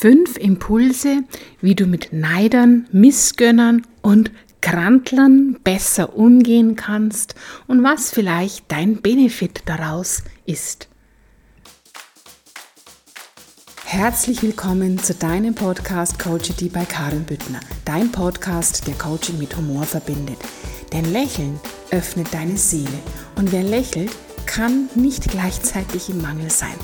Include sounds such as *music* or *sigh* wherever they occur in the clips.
Fünf Impulse, wie du mit Neidern, Missgönnern und Grantlern besser umgehen kannst und was vielleicht dein Benefit daraus ist. Herzlich willkommen zu deinem Podcast Coachity bei Karin Büttner, dein Podcast, der Coaching mit Humor verbindet. Denn Lächeln öffnet deine Seele und wer lächelt, kann nicht gleichzeitig im Mangel sein.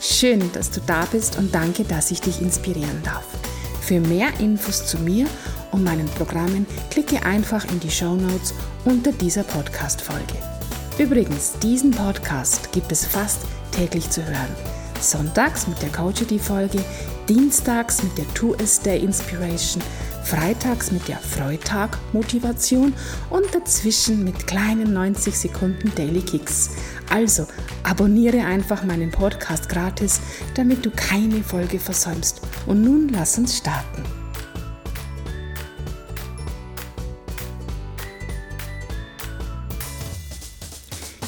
Schön, dass du da bist und danke, dass ich dich inspirieren darf. Für mehr Infos zu mir und meinen Programmen klicke einfach in die Show Notes unter dieser Podcast-Folge. Übrigens, diesen Podcast gibt es fast täglich zu hören. Sonntags mit der Coachity-Folge, dienstags mit der Two S Day Inspiration, freitags mit der Freitag-Motivation und dazwischen mit kleinen 90 Sekunden Daily Kicks. Also abonniere einfach meinen Podcast gratis, damit du keine Folge versäumst. Und nun lass uns starten.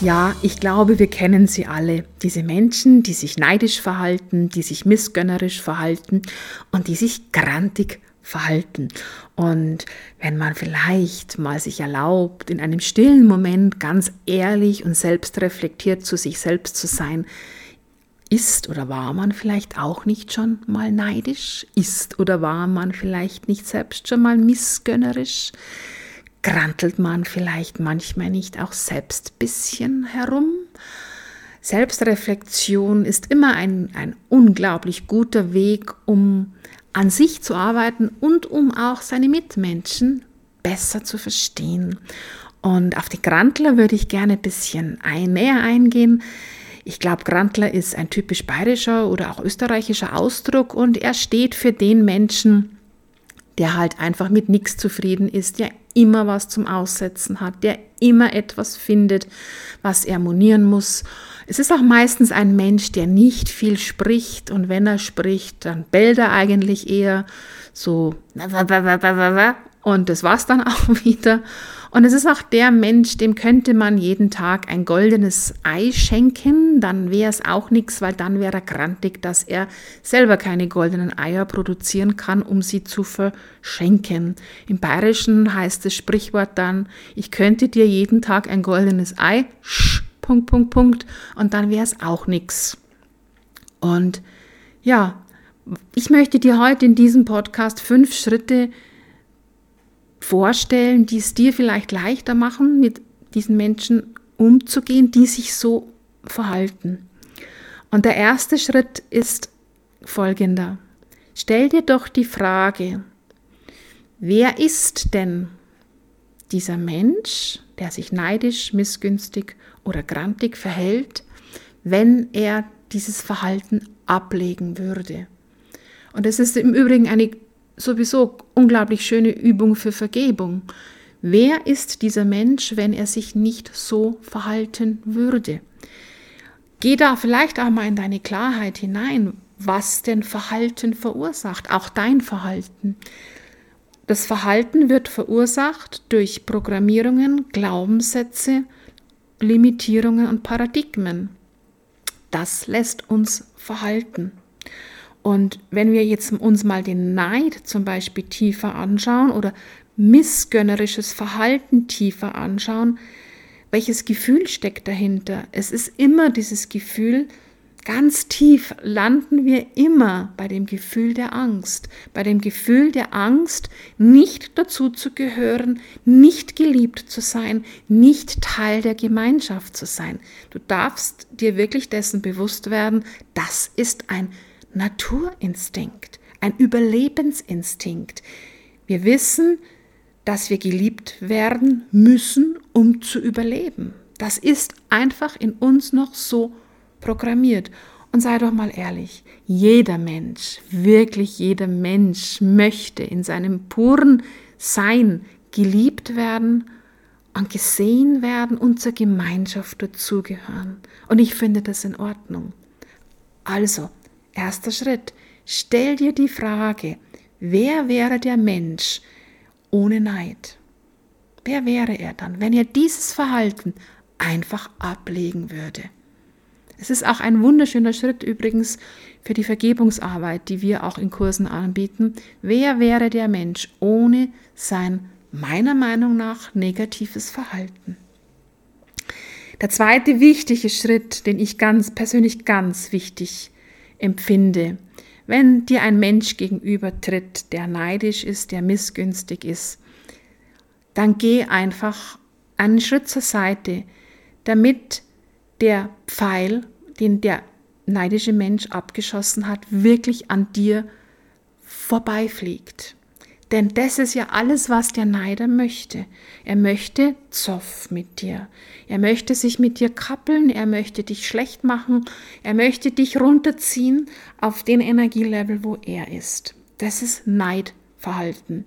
Ja, ich glaube, wir kennen sie alle. Diese Menschen, die sich neidisch verhalten, die sich missgönnerisch verhalten und die sich grantig verhalten. Und wenn man vielleicht mal sich erlaubt, in einem stillen Moment ganz ehrlich und selbstreflektiert zu sich selbst zu sein, ist oder war man vielleicht auch nicht schon mal neidisch? Ist oder war man vielleicht nicht selbst schon mal missgönnerisch? Grantelt man vielleicht manchmal nicht auch selbst bisschen herum? Selbstreflexion ist immer ein, ein unglaublich guter Weg, um an sich zu arbeiten und um auch seine Mitmenschen besser zu verstehen. Und auf die Grantler würde ich gerne ein bisschen näher eingehen. Ich glaube, Grantler ist ein typisch bayerischer oder auch österreichischer Ausdruck und er steht für den Menschen, der halt einfach mit nichts zufrieden ist, der immer was zum Aussetzen hat, der immer etwas findet, was er monieren muss. Es ist auch meistens ein Mensch, der nicht viel spricht und wenn er spricht, dann bellt er eigentlich eher so und das war's dann *laughs* auch wieder. Und es ist auch der Mensch, dem könnte man jeden Tag ein goldenes Ei schenken, dann wäre es auch nichts, weil dann wäre er grantig, dass er selber keine goldenen Eier produzieren kann, um sie zu verschenken. Im Bayerischen heißt das Sprichwort dann, ich könnte dir jeden Tag ein goldenes Ei, sch, Punkt, Punkt, Punkt, und dann wäre es auch nichts. Und ja, ich möchte dir heute in diesem Podcast fünf Schritte vorstellen, die es dir vielleicht leichter machen, mit diesen Menschen umzugehen, die sich so verhalten. Und der erste Schritt ist folgender. Stell dir doch die Frage, wer ist denn dieser Mensch, der sich neidisch, missgünstig oder grantig verhält, wenn er dieses Verhalten ablegen würde? Und es ist im Übrigen eine sowieso unglaublich schöne Übung für Vergebung. Wer ist dieser Mensch, wenn er sich nicht so verhalten würde? Geh da vielleicht auch mal in deine Klarheit hinein, was denn Verhalten verursacht, auch dein Verhalten. Das Verhalten wird verursacht durch Programmierungen, Glaubenssätze, Limitierungen und Paradigmen. Das lässt uns verhalten. Und wenn wir jetzt uns mal den Neid zum Beispiel tiefer anschauen oder missgönnerisches Verhalten tiefer anschauen, welches Gefühl steckt dahinter? Es ist immer dieses Gefühl, ganz tief landen wir immer bei dem Gefühl der Angst, bei dem Gefühl der Angst, nicht dazu zu gehören, nicht geliebt zu sein, nicht Teil der Gemeinschaft zu sein. Du darfst dir wirklich dessen bewusst werden, das ist ein Naturinstinkt, ein Überlebensinstinkt. Wir wissen, dass wir geliebt werden müssen, um zu überleben. Das ist einfach in uns noch so programmiert. Und sei doch mal ehrlich, jeder Mensch, wirklich jeder Mensch möchte in seinem puren Sein geliebt werden und gesehen werden und zur Gemeinschaft dazugehören. Und ich finde das in Ordnung. Also, Erster Schritt. Stell dir die Frage, wer wäre der Mensch ohne Neid? Wer wäre er dann, wenn er dieses Verhalten einfach ablegen würde? Es ist auch ein wunderschöner Schritt übrigens für die Vergebungsarbeit, die wir auch in Kursen anbieten. Wer wäre der Mensch ohne sein, meiner Meinung nach, negatives Verhalten? Der zweite wichtige Schritt, den ich ganz persönlich ganz wichtig empfinde, wenn dir ein Mensch gegenübertritt, der neidisch ist, der missgünstig ist, dann geh einfach einen Schritt zur Seite, damit der Pfeil, den der neidische Mensch abgeschossen hat, wirklich an dir vorbeifliegt. Denn das ist ja alles, was der Neider möchte. Er möchte Zoff mit dir. Er möchte sich mit dir kappeln. Er möchte dich schlecht machen. Er möchte dich runterziehen auf den Energielevel, wo er ist. Das ist Neidverhalten.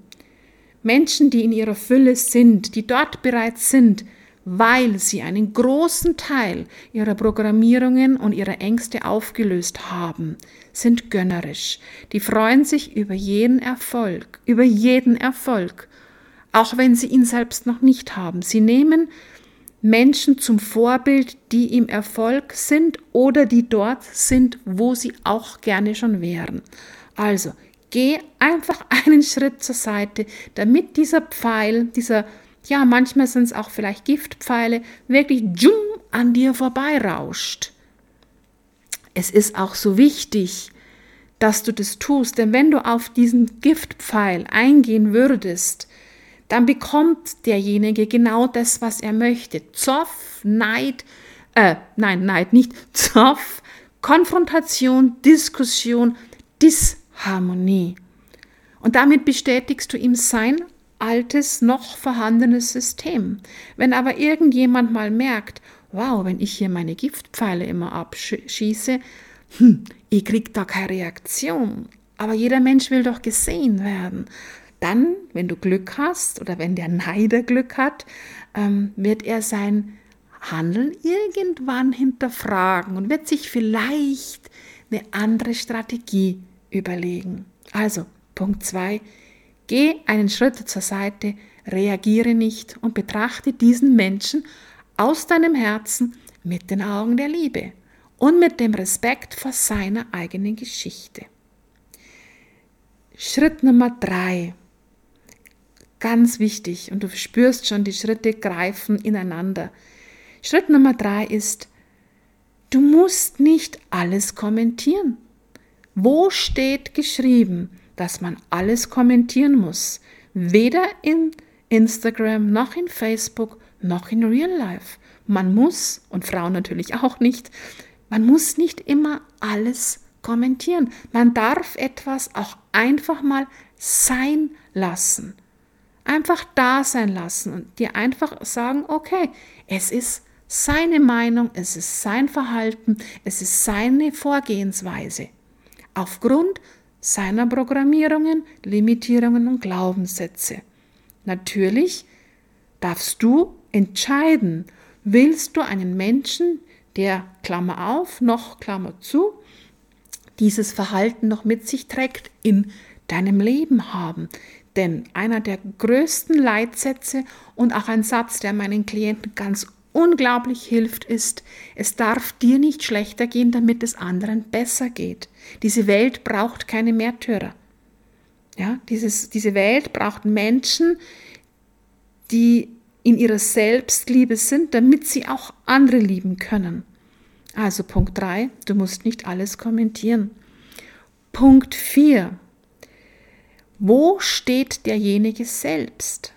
Menschen, die in ihrer Fülle sind, die dort bereits sind, weil sie einen großen Teil ihrer Programmierungen und ihrer Ängste aufgelöst haben, sind gönnerisch. Die freuen sich über jeden Erfolg, über jeden Erfolg, auch wenn sie ihn selbst noch nicht haben. Sie nehmen Menschen zum Vorbild, die im Erfolg sind oder die dort sind, wo sie auch gerne schon wären. Also, geh einfach einen Schritt zur Seite, damit dieser Pfeil, dieser ja, manchmal sind es auch vielleicht Giftpfeile, wirklich jum, an dir vorbeirauscht. Es ist auch so wichtig, dass du das tust, denn wenn du auf diesen Giftpfeil eingehen würdest, dann bekommt derjenige genau das, was er möchte. Zoff, Neid, äh, nein, Neid nicht, *laughs* Zoff, Konfrontation, Diskussion, Disharmonie. Und damit bestätigst du ihm sein altes, noch vorhandenes System. Wenn aber irgendjemand mal merkt, wow, wenn ich hier meine Giftpfeile immer abschieße, hm, ich krieg da keine Reaktion. Aber jeder Mensch will doch gesehen werden. Dann, wenn du Glück hast oder wenn der Neider Glück hat, ähm, wird er sein Handeln irgendwann hinterfragen und wird sich vielleicht eine andere Strategie überlegen. Also, Punkt 2, Geh einen Schritt zur Seite, reagiere nicht und betrachte diesen Menschen aus deinem Herzen mit den Augen der Liebe und mit dem Respekt vor seiner eigenen Geschichte. Schritt Nummer drei. Ganz wichtig und du spürst schon, die Schritte greifen ineinander. Schritt Nummer drei ist, du musst nicht alles kommentieren. Wo steht geschrieben, dass man alles kommentieren muss. Weder in Instagram noch in Facebook noch in Real Life. Man muss, und Frauen natürlich auch nicht, man muss nicht immer alles kommentieren. Man darf etwas auch einfach mal sein lassen. Einfach da sein lassen und dir einfach sagen, okay, es ist seine Meinung, es ist sein Verhalten, es ist seine Vorgehensweise. Aufgrund seiner Programmierungen, Limitierungen und Glaubenssätze. Natürlich darfst du entscheiden, willst du einen Menschen, der Klammer auf, noch Klammer zu, dieses Verhalten noch mit sich trägt, in deinem Leben haben. Denn einer der größten Leitsätze und auch ein Satz, der meinen Klienten ganz unglaublich hilft, ist, es darf dir nicht schlechter gehen, damit es anderen besser geht. Diese Welt braucht keine Märtyrer. Ja, dieses, diese Welt braucht Menschen, die in ihrer Selbstliebe sind, damit sie auch andere lieben können. Also Punkt 3, du musst nicht alles kommentieren. Punkt 4, wo steht derjenige selbst?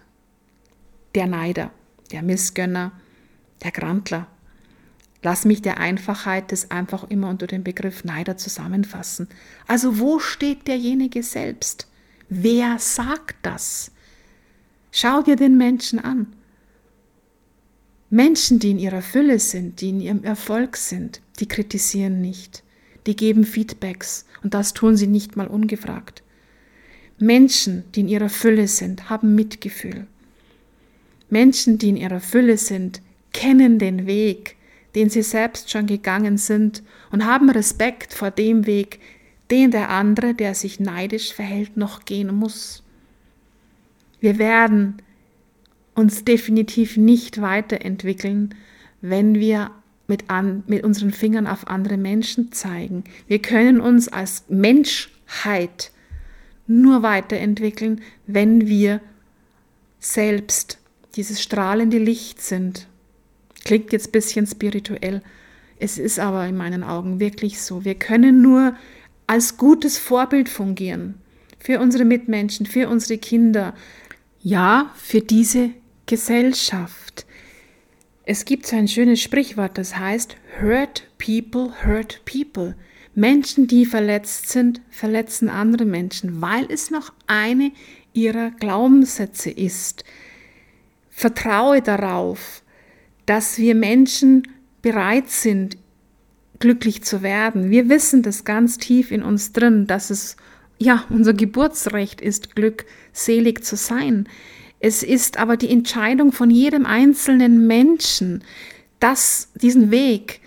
Der Neider, der Missgönner, der Grantler. Lass mich der Einfachheit des einfach immer unter dem Begriff Neider zusammenfassen. Also wo steht derjenige selbst? Wer sagt das? Schau dir den Menschen an. Menschen, die in ihrer Fülle sind, die in ihrem Erfolg sind, die kritisieren nicht. Die geben Feedbacks und das tun sie nicht mal ungefragt. Menschen, die in ihrer Fülle sind, haben Mitgefühl. Menschen, die in ihrer Fülle sind, kennen den Weg, den sie selbst schon gegangen sind und haben Respekt vor dem Weg, den der andere, der sich neidisch verhält, noch gehen muss. Wir werden uns definitiv nicht weiterentwickeln, wenn wir mit, an, mit unseren Fingern auf andere Menschen zeigen. Wir können uns als Menschheit nur weiterentwickeln, wenn wir selbst dieses strahlende Licht sind. Klingt jetzt ein bisschen spirituell. Es ist aber in meinen Augen wirklich so. Wir können nur als gutes Vorbild fungieren für unsere Mitmenschen, für unsere Kinder, ja, für diese Gesellschaft. Es gibt so ein schönes Sprichwort, das heißt, hurt people, hurt people. Menschen, die verletzt sind, verletzen andere Menschen, weil es noch eine ihrer Glaubenssätze ist. Vertraue darauf, dass wir Menschen bereit sind, glücklich zu werden. Wir wissen das ganz tief in uns drin, dass es ja unser Geburtsrecht ist, glückselig zu sein. Es ist aber die Entscheidung von jedem einzelnen Menschen, das, diesen Weg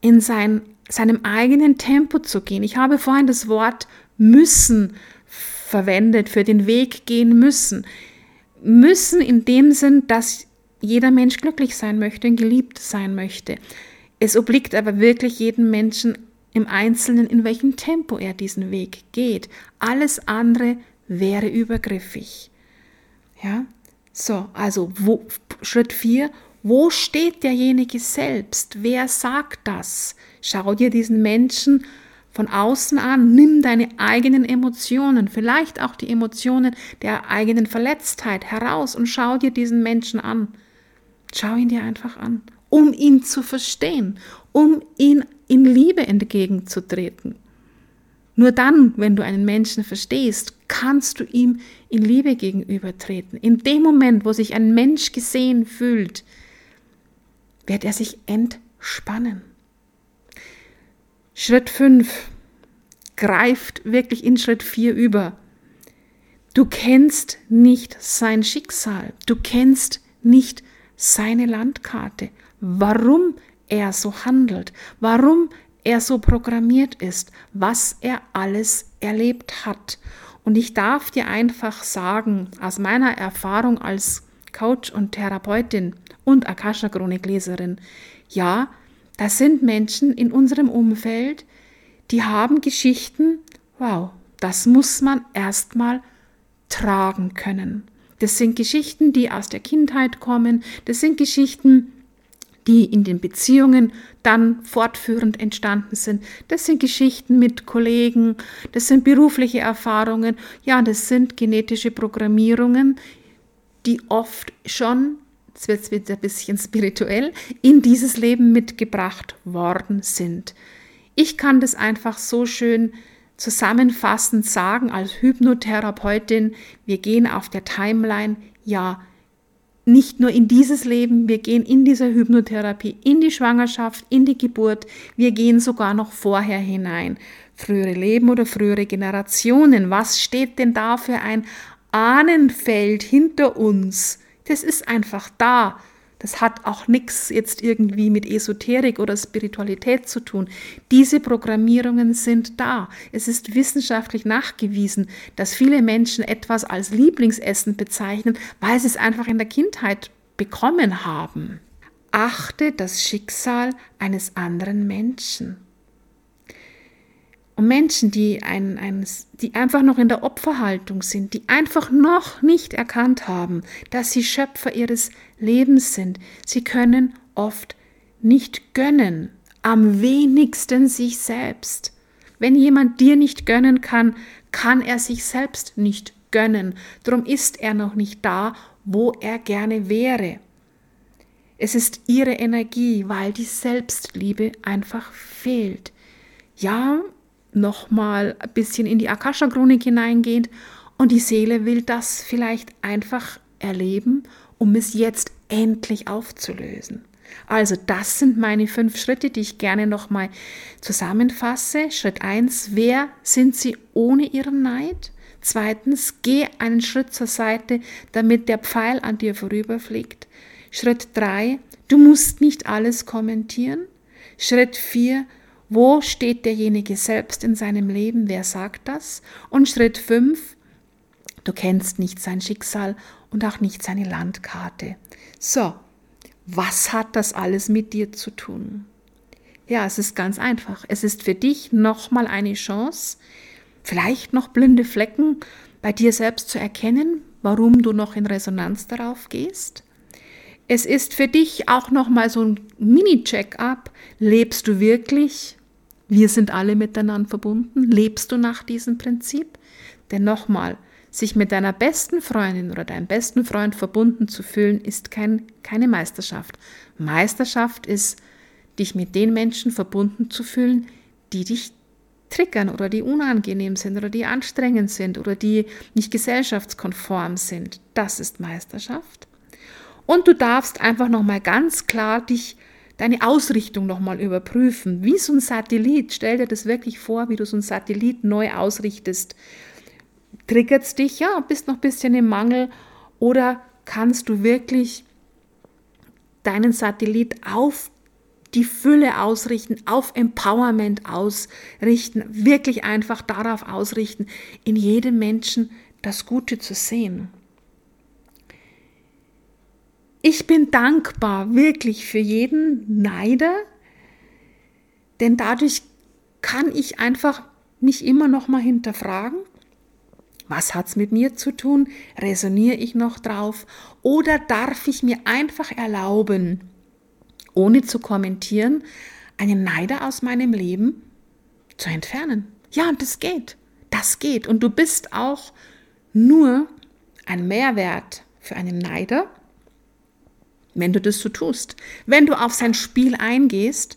in sein, seinem eigenen Tempo zu gehen. Ich habe vorhin das Wort müssen verwendet, für den Weg gehen müssen. Müssen in dem Sinn, dass jeder Mensch glücklich sein möchte und geliebt sein möchte. Es obliegt aber wirklich jedem Menschen im Einzelnen, in welchem Tempo er diesen Weg geht. Alles andere wäre übergriffig. Ja, so, also wo, Schritt 4, wo steht derjenige selbst? Wer sagt das? Schau dir diesen Menschen von außen an, nimm deine eigenen Emotionen, vielleicht auch die Emotionen der eigenen Verletztheit heraus und schau dir diesen Menschen an. Schau ihn dir einfach an, um ihn zu verstehen, um ihn in Liebe entgegenzutreten. Nur dann, wenn du einen Menschen verstehst, kannst du ihm in Liebe gegenübertreten. In dem Moment, wo sich ein Mensch gesehen fühlt, wird er sich entspannen. Schritt 5 greift wirklich in Schritt 4 über. Du kennst nicht sein Schicksal, du kennst nicht seine Landkarte, warum er so handelt, warum er so programmiert ist, was er alles erlebt hat. Und ich darf dir einfach sagen, aus meiner Erfahrung als Coach und Therapeutin und Akasha-Chronikleserin, ja, das sind Menschen in unserem Umfeld, die haben Geschichten, wow, das muss man erstmal tragen können. Das sind Geschichten, die aus der Kindheit kommen, das sind Geschichten, die in den Beziehungen dann fortführend entstanden sind. Das sind Geschichten mit Kollegen, das sind berufliche Erfahrungen, ja, das sind genetische Programmierungen, die oft schon, jetzt wird es wieder ein bisschen spirituell, in dieses Leben mitgebracht worden sind. Ich kann das einfach so schön zusammenfassend sagen als Hypnotherapeutin, wir gehen auf der Timeline, ja, nicht nur in dieses Leben, wir gehen in dieser Hypnotherapie, in die Schwangerschaft, in die Geburt, wir gehen sogar noch vorher hinein. Frühere Leben oder frühere Generationen, was steht denn da für ein Ahnenfeld hinter uns? Das ist einfach da. Das hat auch nichts jetzt irgendwie mit Esoterik oder Spiritualität zu tun. Diese Programmierungen sind da. Es ist wissenschaftlich nachgewiesen, dass viele Menschen etwas als Lieblingsessen bezeichnen, weil sie es einfach in der Kindheit bekommen haben. Achte das Schicksal eines anderen Menschen. Und Menschen, die, ein, ein, die einfach noch in der Opferhaltung sind, die einfach noch nicht erkannt haben, dass sie Schöpfer ihres Lebens sind, sie können oft nicht gönnen, am wenigsten sich selbst. Wenn jemand dir nicht gönnen kann, kann er sich selbst nicht gönnen. Drum ist er noch nicht da, wo er gerne wäre. Es ist ihre Energie, weil die Selbstliebe einfach fehlt. Ja, nochmal ein bisschen in die Akasha-Chronik hineingehend und die Seele will das vielleicht einfach erleben, um es jetzt endlich aufzulösen. Also das sind meine fünf Schritte, die ich gerne nochmal zusammenfasse. Schritt eins: wer sind Sie ohne Ihren Neid? Zweitens, geh einen Schritt zur Seite, damit der Pfeil an dir vorüberfliegt. Schritt drei: du musst nicht alles kommentieren. Schritt vier: wo steht derjenige selbst in seinem Leben? Wer sagt das? Und Schritt 5, du kennst nicht sein Schicksal und auch nicht seine Landkarte. So, was hat das alles mit dir zu tun? Ja, es ist ganz einfach. Es ist für dich nochmal eine Chance, vielleicht noch blinde Flecken bei dir selbst zu erkennen, warum du noch in Resonanz darauf gehst. Es ist für dich auch nochmal so ein Mini-Check-up. Lebst du wirklich? Wir sind alle miteinander verbunden. Lebst du nach diesem Prinzip? Denn nochmal, sich mit deiner besten Freundin oder deinem besten Freund verbunden zu fühlen, ist kein, keine Meisterschaft. Meisterschaft ist, dich mit den Menschen verbunden zu fühlen, die dich triggern oder die unangenehm sind oder die anstrengend sind oder die nicht gesellschaftskonform sind. Das ist Meisterschaft. Und du darfst einfach nochmal ganz klar dich deine Ausrichtung nochmal überprüfen. Wie so ein Satellit. Stell dir das wirklich vor, wie du so ein Satellit neu ausrichtest triggert es dich, ja, bist noch ein bisschen im Mangel oder kannst du wirklich deinen Satellit auf die Fülle ausrichten, auf Empowerment ausrichten, wirklich einfach darauf ausrichten, in jedem Menschen das Gute zu sehen. Ich bin dankbar wirklich für jeden Neider, denn dadurch kann ich einfach mich immer noch mal hinterfragen, was hat es mit mir zu tun? Resoniere ich noch drauf? Oder darf ich mir einfach erlauben, ohne zu kommentieren, einen Neider aus meinem Leben zu entfernen? Ja, und das geht. Das geht. Und du bist auch nur ein Mehrwert für einen Neider, wenn du das so tust. Wenn du auf sein Spiel eingehst,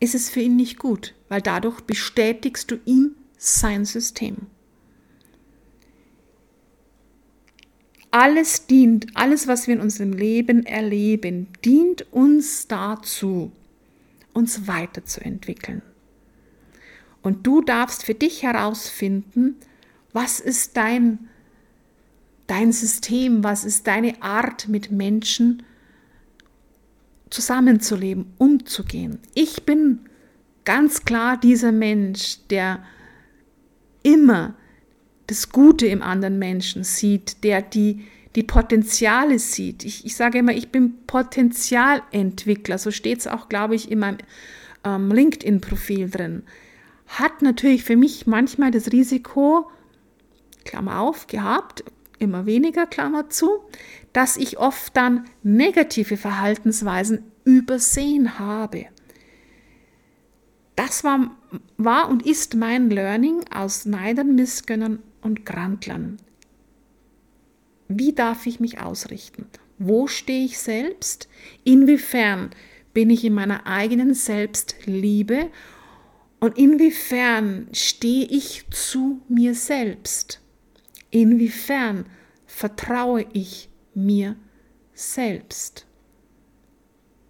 ist es für ihn nicht gut, weil dadurch bestätigst du ihm sein System. Alles dient, alles, was wir in unserem Leben erleben, dient uns dazu, uns weiterzuentwickeln. Und du darfst für dich herausfinden, was ist dein, dein System, was ist deine Art, mit Menschen zusammenzuleben, umzugehen. Ich bin ganz klar dieser Mensch, der immer das Gute im anderen Menschen sieht, der die, die Potenziale sieht. Ich, ich sage immer, ich bin Potenzialentwickler, so steht es auch, glaube ich, in meinem ähm, LinkedIn-Profil drin. Hat natürlich für mich manchmal das Risiko, Klammer auf, gehabt, immer weniger, Klammer zu, dass ich oft dann negative Verhaltensweisen übersehen habe. Das war, war und ist mein Learning aus Neidern, Missgönnern und Grantlern. Wie darf ich mich ausrichten? Wo stehe ich selbst? Inwiefern bin ich in meiner eigenen Selbstliebe? Und inwiefern stehe ich zu mir selbst? Inwiefern vertraue ich mir selbst?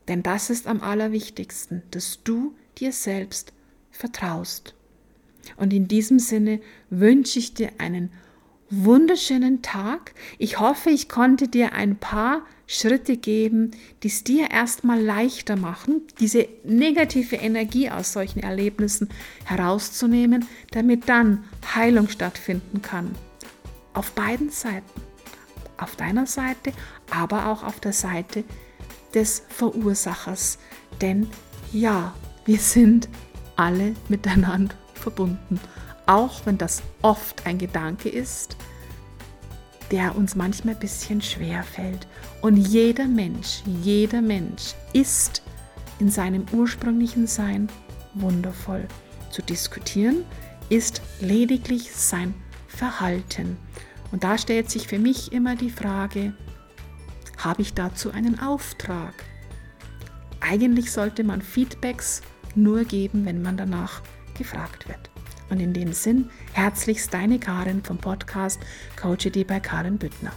Denn das ist am allerwichtigsten, dass du dir selbst vertraust. Und in diesem Sinne wünsche ich dir einen wunderschönen Tag. Ich hoffe, ich konnte dir ein paar Schritte geben, die es dir erstmal leichter machen, diese negative Energie aus solchen Erlebnissen herauszunehmen, damit dann Heilung stattfinden kann. Auf beiden Seiten. Auf deiner Seite, aber auch auf der Seite des Verursachers. Denn ja, wir sind alle miteinander verbunden, auch wenn das oft ein Gedanke ist, der uns manchmal ein bisschen schwer fällt. Und jeder Mensch, jeder Mensch ist in seinem ursprünglichen Sein wundervoll. Zu diskutieren ist lediglich sein Verhalten. Und da stellt sich für mich immer die Frage, habe ich dazu einen Auftrag? Eigentlich sollte man Feedbacks nur geben, wenn man danach gefragt wird. Und in dem Sinn, herzlichst deine Karin vom Podcast Coach bei Karin Büttner.